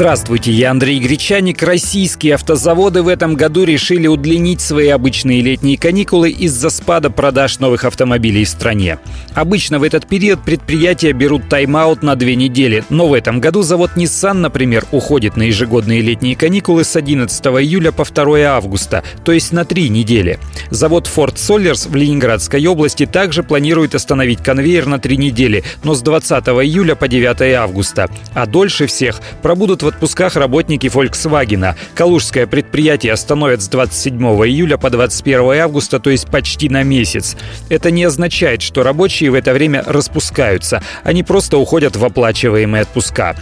Здравствуйте, я Андрей Гречаник. Российские автозаводы в этом году решили удлинить свои обычные летние каникулы из-за спада продаж новых автомобилей в стране. Обычно в этот период предприятия берут тайм-аут на две недели, но в этом году завод Nissan, например, уходит на ежегодные летние каникулы с 11 июля по 2 августа, то есть на три недели. Завод Ford Solers в Ленинградской области также планирует остановить конвейер на три недели, но с 20 июля по 9 августа. А дольше всех пробудут в отпусках работники Volkswagen. Калужское предприятие остановят с 27 июля по 21 августа, то есть почти на месяц. Это не означает, что рабочие в это время распускаются. Они просто уходят в оплачиваемые отпуска.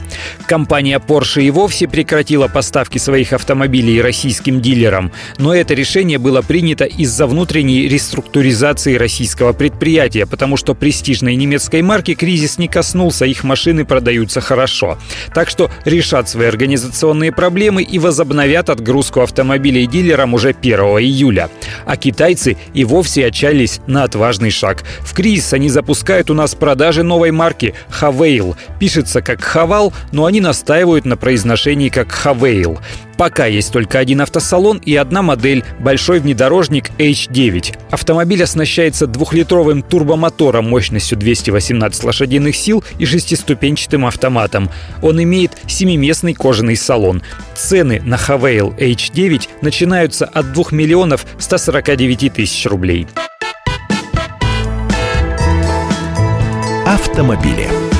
Компания Porsche и вовсе прекратила поставки своих автомобилей российским дилерам. Но это решение было принято из-за внутренней реструктуризации российского предприятия, потому что престижной немецкой марки кризис не коснулся, их машины продаются хорошо. Так что решат свои организационные проблемы и возобновят отгрузку автомобилей дилерам уже 1 июля. А китайцы и вовсе отчаялись на отважный шаг. В кризис они запускают у нас продажи новой марки Хавейл. Пишется как Хавал, но они настаивают на произношении как Хавейл. Пока есть только один автосалон и одна модель – большой внедорожник H9. Автомобиль оснащается двухлитровым турбомотором мощностью 218 лошадиных сил и шестиступенчатым автоматом. Он имеет семиместный кожаный салон. Цены на Хавейл H9 начинаются от 2 миллионов 149 тысяч рублей. Автомобили.